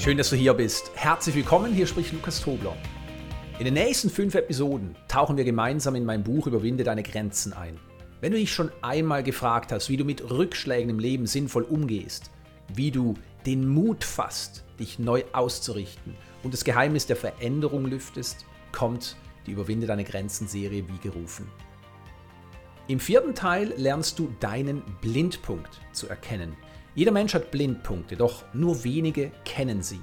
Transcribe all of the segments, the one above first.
Schön, dass du hier bist. Herzlich willkommen, hier spricht Lukas Tobler. In den nächsten fünf Episoden tauchen wir gemeinsam in mein Buch Überwinde deine Grenzen ein. Wenn du dich schon einmal gefragt hast, wie du mit Rückschlägen im Leben sinnvoll umgehst, wie du den Mut fasst, dich neu auszurichten und das Geheimnis der Veränderung lüftest, kommt die Überwinde deine Grenzen Serie wie gerufen. Im vierten Teil lernst du deinen Blindpunkt zu erkennen. Jeder Mensch hat Blindpunkte, doch nur wenige kennen sie.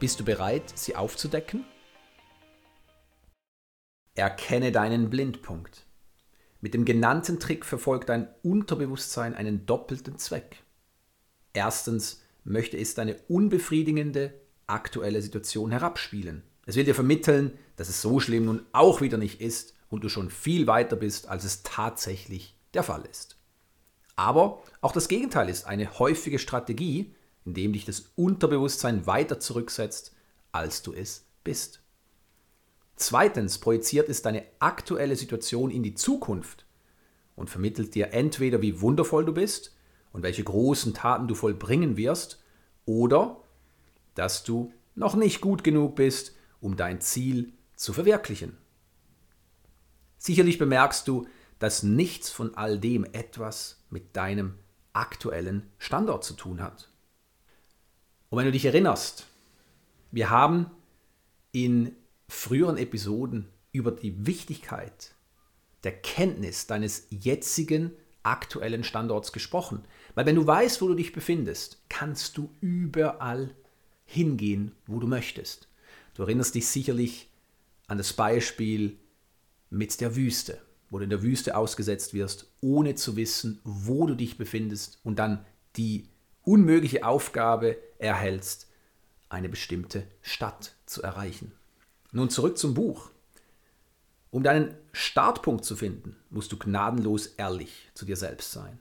Bist du bereit, sie aufzudecken? Erkenne deinen Blindpunkt. Mit dem genannten Trick verfolgt dein Unterbewusstsein einen doppelten Zweck. Erstens möchte es deine unbefriedigende aktuelle Situation herabspielen. Es will dir vermitteln, dass es so schlimm nun auch wieder nicht ist und du schon viel weiter bist, als es tatsächlich der Fall ist. Aber auch das Gegenteil ist eine häufige Strategie, indem dich das Unterbewusstsein weiter zurücksetzt, als du es bist. Zweitens projiziert es deine aktuelle Situation in die Zukunft und vermittelt dir entweder, wie wundervoll du bist und welche großen Taten du vollbringen wirst, oder dass du noch nicht gut genug bist, um dein Ziel zu verwirklichen. Sicherlich bemerkst du, dass nichts von all dem etwas mit deinem aktuellen Standort zu tun hat. Und wenn du dich erinnerst, wir haben in früheren Episoden über die Wichtigkeit der Kenntnis deines jetzigen aktuellen Standorts gesprochen. Weil wenn du weißt, wo du dich befindest, kannst du überall hingehen, wo du möchtest. Du erinnerst dich sicherlich an das Beispiel mit der Wüste wo du in der Wüste ausgesetzt wirst, ohne zu wissen, wo du dich befindest und dann die unmögliche Aufgabe erhältst, eine bestimmte Stadt zu erreichen. Nun zurück zum Buch. Um deinen Startpunkt zu finden, musst du gnadenlos ehrlich zu dir selbst sein.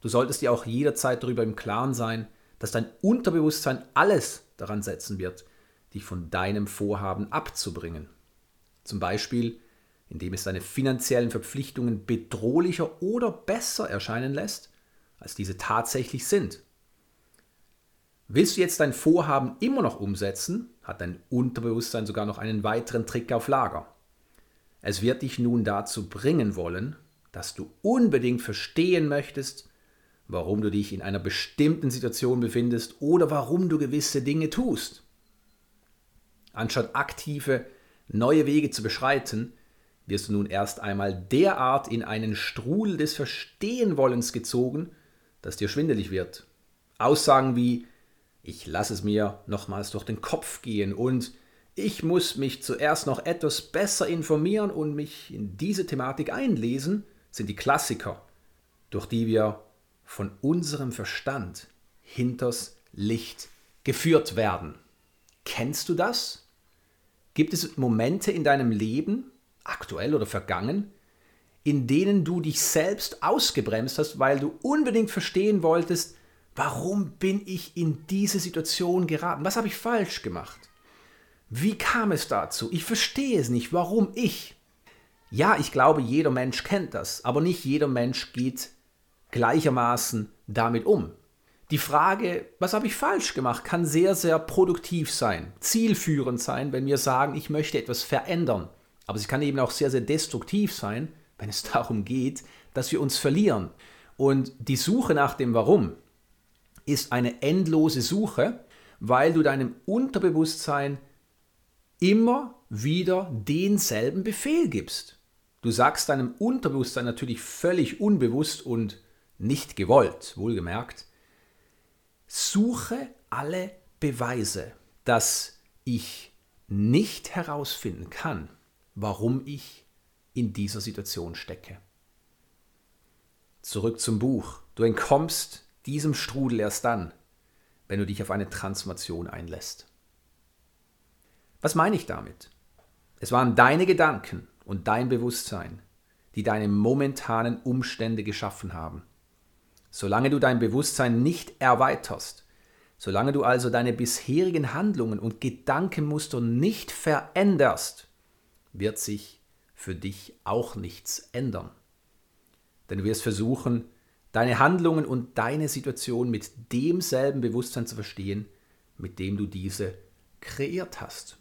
Du solltest dir auch jederzeit darüber im Klaren sein, dass dein Unterbewusstsein alles daran setzen wird, dich von deinem Vorhaben abzubringen. Zum Beispiel indem es deine finanziellen Verpflichtungen bedrohlicher oder besser erscheinen lässt, als diese tatsächlich sind. Willst du jetzt dein Vorhaben immer noch umsetzen, hat dein Unterbewusstsein sogar noch einen weiteren Trick auf Lager. Es wird dich nun dazu bringen wollen, dass du unbedingt verstehen möchtest, warum du dich in einer bestimmten Situation befindest oder warum du gewisse Dinge tust. Anstatt aktive neue Wege zu beschreiten, wirst du nun erst einmal derart in einen Strudel des Verstehenwollens gezogen, dass dir schwindelig wird. Aussagen wie ich lasse es mir nochmals durch den Kopf gehen und ich muss mich zuerst noch etwas besser informieren und mich in diese Thematik einlesen, sind die Klassiker, durch die wir von unserem Verstand hinters Licht geführt werden. Kennst du das? Gibt es Momente in deinem Leben, aktuell oder vergangen, in denen du dich selbst ausgebremst hast, weil du unbedingt verstehen wolltest, warum bin ich in diese Situation geraten? Was habe ich falsch gemacht? Wie kam es dazu? Ich verstehe es nicht. Warum ich? Ja, ich glaube, jeder Mensch kennt das, aber nicht jeder Mensch geht gleichermaßen damit um. Die Frage, was habe ich falsch gemacht, kann sehr, sehr produktiv sein, zielführend sein, wenn wir sagen, ich möchte etwas verändern. Aber sie kann eben auch sehr, sehr destruktiv sein, wenn es darum geht, dass wir uns verlieren. Und die Suche nach dem Warum ist eine endlose Suche, weil du deinem Unterbewusstsein immer wieder denselben Befehl gibst. Du sagst deinem Unterbewusstsein natürlich völlig unbewusst und nicht gewollt, wohlgemerkt, suche alle Beweise, dass ich nicht herausfinden kann, warum ich in dieser Situation stecke. Zurück zum Buch. Du entkommst diesem Strudel erst dann, wenn du dich auf eine Transformation einlässt. Was meine ich damit? Es waren deine Gedanken und dein Bewusstsein, die deine momentanen Umstände geschaffen haben. Solange du dein Bewusstsein nicht erweiterst, solange du also deine bisherigen Handlungen und Gedankenmuster nicht veränderst, wird sich für dich auch nichts ändern. Denn du wirst versuchen, deine Handlungen und deine Situation mit demselben Bewusstsein zu verstehen, mit dem du diese kreiert hast.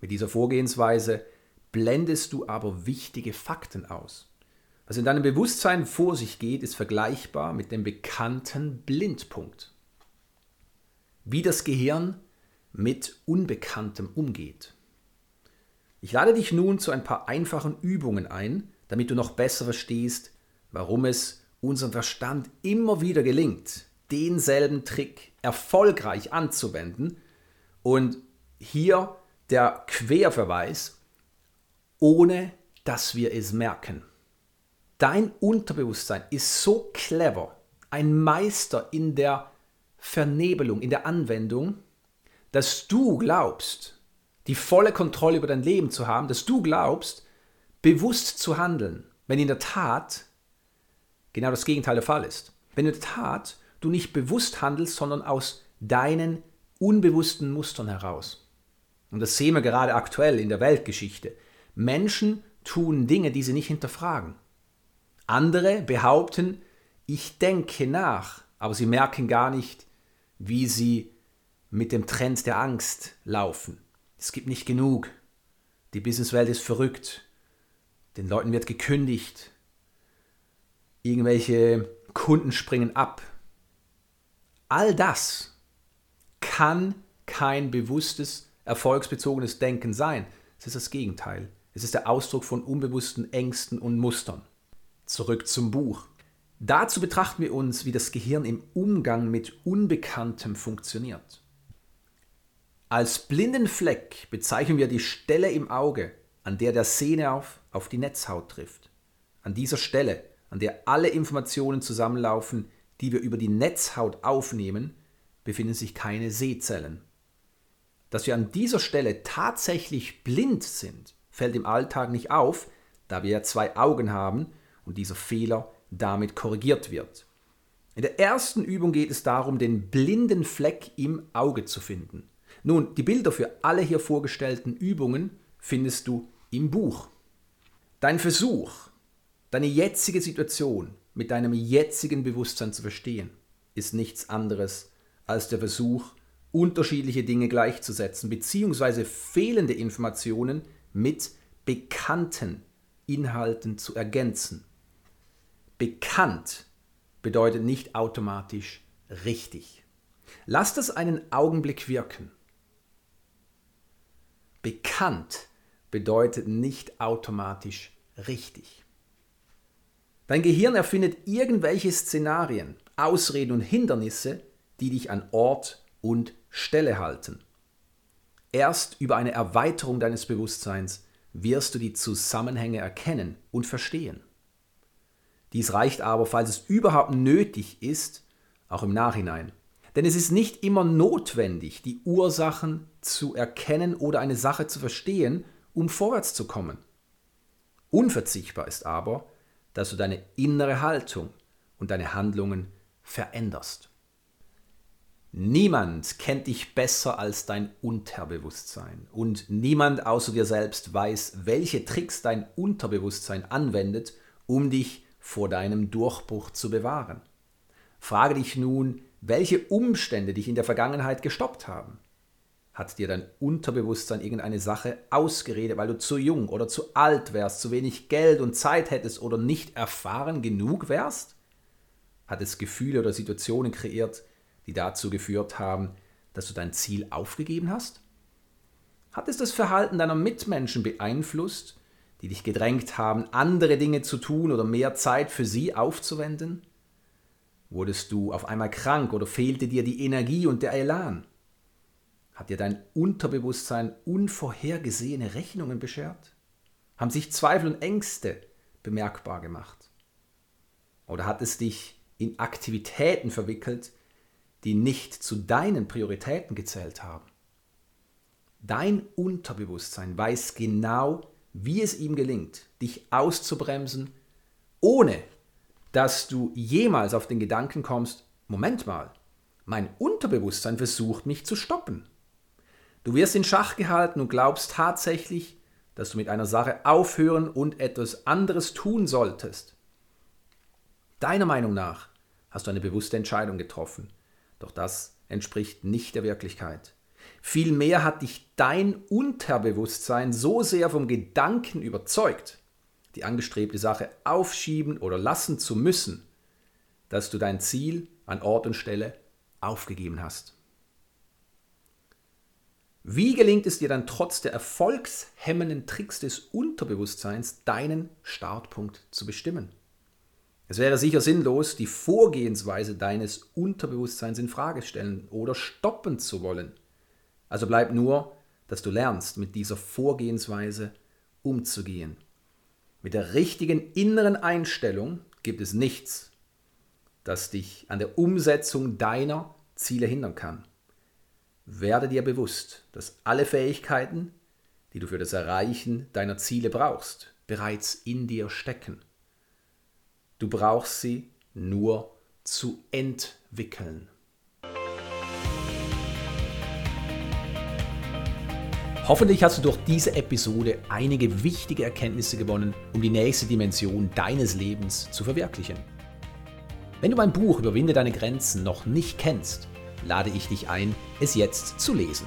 Mit dieser Vorgehensweise blendest du aber wichtige Fakten aus. Was in deinem Bewusstsein vor sich geht, ist vergleichbar mit dem bekannten Blindpunkt. Wie das Gehirn mit Unbekanntem umgeht. Ich lade dich nun zu ein paar einfachen Übungen ein, damit du noch besser verstehst, warum es unserem Verstand immer wieder gelingt, denselben Trick erfolgreich anzuwenden. Und hier der Querverweis, ohne dass wir es merken. Dein Unterbewusstsein ist so clever, ein Meister in der Vernebelung, in der Anwendung, dass du glaubst, die volle Kontrolle über dein Leben zu haben, dass du glaubst, bewusst zu handeln, wenn in der Tat genau das Gegenteil der Fall ist. Wenn in der Tat du nicht bewusst handelst, sondern aus deinen unbewussten Mustern heraus. Und das sehen wir gerade aktuell in der Weltgeschichte. Menschen tun Dinge, die sie nicht hinterfragen. Andere behaupten, ich denke nach, aber sie merken gar nicht, wie sie mit dem Trend der Angst laufen. Es gibt nicht genug. Die Businesswelt ist verrückt. Den Leuten wird gekündigt. Irgendwelche Kunden springen ab. All das kann kein bewusstes, erfolgsbezogenes Denken sein. Es ist das Gegenteil. Es ist der Ausdruck von unbewussten Ängsten und Mustern. Zurück zum Buch. Dazu betrachten wir uns, wie das Gehirn im Umgang mit Unbekanntem funktioniert. Als blinden Fleck bezeichnen wir die Stelle im Auge, an der der Sehnerv auf die Netzhaut trifft. An dieser Stelle, an der alle Informationen zusammenlaufen, die wir über die Netzhaut aufnehmen, befinden sich keine Sehzellen. Dass wir an dieser Stelle tatsächlich blind sind, fällt im Alltag nicht auf, da wir ja zwei Augen haben und dieser Fehler damit korrigiert wird. In der ersten Übung geht es darum, den blinden Fleck im Auge zu finden. Nun, die Bilder für alle hier vorgestellten Übungen findest du im Buch. Dein Versuch, deine jetzige Situation mit deinem jetzigen Bewusstsein zu verstehen, ist nichts anderes als der Versuch, unterschiedliche Dinge gleichzusetzen, beziehungsweise fehlende Informationen mit bekannten Inhalten zu ergänzen. Bekannt bedeutet nicht automatisch richtig. Lass das einen Augenblick wirken. Bekannt bedeutet nicht automatisch richtig. Dein Gehirn erfindet irgendwelche Szenarien, Ausreden und Hindernisse, die dich an Ort und Stelle halten. Erst über eine Erweiterung deines Bewusstseins wirst du die Zusammenhänge erkennen und verstehen. Dies reicht aber, falls es überhaupt nötig ist, auch im Nachhinein. Denn es ist nicht immer notwendig, die Ursachen zu erkennen oder eine Sache zu verstehen, um vorwärts zu kommen. Unverzichtbar ist aber, dass du deine innere Haltung und deine Handlungen veränderst. Niemand kennt dich besser als dein Unterbewusstsein und niemand außer dir selbst weiß, welche Tricks dein Unterbewusstsein anwendet, um dich vor deinem Durchbruch zu bewahren. Frage dich nun, welche Umstände dich in der Vergangenheit gestoppt haben. Hat dir dein Unterbewusstsein irgendeine Sache ausgeredet, weil du zu jung oder zu alt wärst, zu wenig Geld und Zeit hättest oder nicht erfahren genug wärst? Hat es Gefühle oder Situationen kreiert, die dazu geführt haben, dass du dein Ziel aufgegeben hast? Hat es das Verhalten deiner Mitmenschen beeinflusst, die dich gedrängt haben, andere Dinge zu tun oder mehr Zeit für sie aufzuwenden? Wurdest du auf einmal krank oder fehlte dir die Energie und der Elan? Hat dir dein Unterbewusstsein unvorhergesehene Rechnungen beschert? Haben sich Zweifel und Ängste bemerkbar gemacht? Oder hat es dich in Aktivitäten verwickelt, die nicht zu deinen Prioritäten gezählt haben. Dein Unterbewusstsein weiß genau, wie es ihm gelingt, dich auszubremsen, ohne dass du jemals auf den Gedanken kommst, Moment mal, mein Unterbewusstsein versucht mich zu stoppen. Du wirst in Schach gehalten und glaubst tatsächlich, dass du mit einer Sache aufhören und etwas anderes tun solltest. Deiner Meinung nach hast du eine bewusste Entscheidung getroffen. Doch das entspricht nicht der Wirklichkeit. Vielmehr hat dich dein Unterbewusstsein so sehr vom Gedanken überzeugt, die angestrebte Sache aufschieben oder lassen zu müssen, dass du dein Ziel an Ort und Stelle aufgegeben hast. Wie gelingt es dir dann trotz der erfolgshemmenden Tricks des Unterbewusstseins, deinen Startpunkt zu bestimmen? Es wäre sicher sinnlos, die Vorgehensweise deines Unterbewusstseins in Frage stellen oder stoppen zu wollen. Also bleibt nur, dass du lernst, mit dieser Vorgehensweise umzugehen. Mit der richtigen inneren Einstellung gibt es nichts, das dich an der Umsetzung deiner Ziele hindern kann. Werde dir bewusst, dass alle Fähigkeiten, die du für das Erreichen deiner Ziele brauchst, bereits in dir stecken. Du brauchst sie nur zu entwickeln. Hoffentlich hast du durch diese Episode einige wichtige Erkenntnisse gewonnen, um die nächste Dimension deines Lebens zu verwirklichen. Wenn du mein Buch Überwinde deine Grenzen noch nicht kennst, lade ich dich ein, es jetzt zu lesen.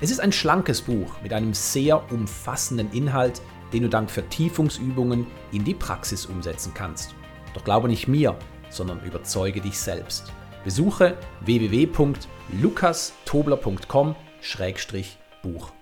Es ist ein schlankes Buch mit einem sehr umfassenden Inhalt, den du dank Vertiefungsübungen in die Praxis umsetzen kannst. Doch glaube nicht mir, sondern überzeuge dich selbst. Besuche www.lukastobler.com-buch.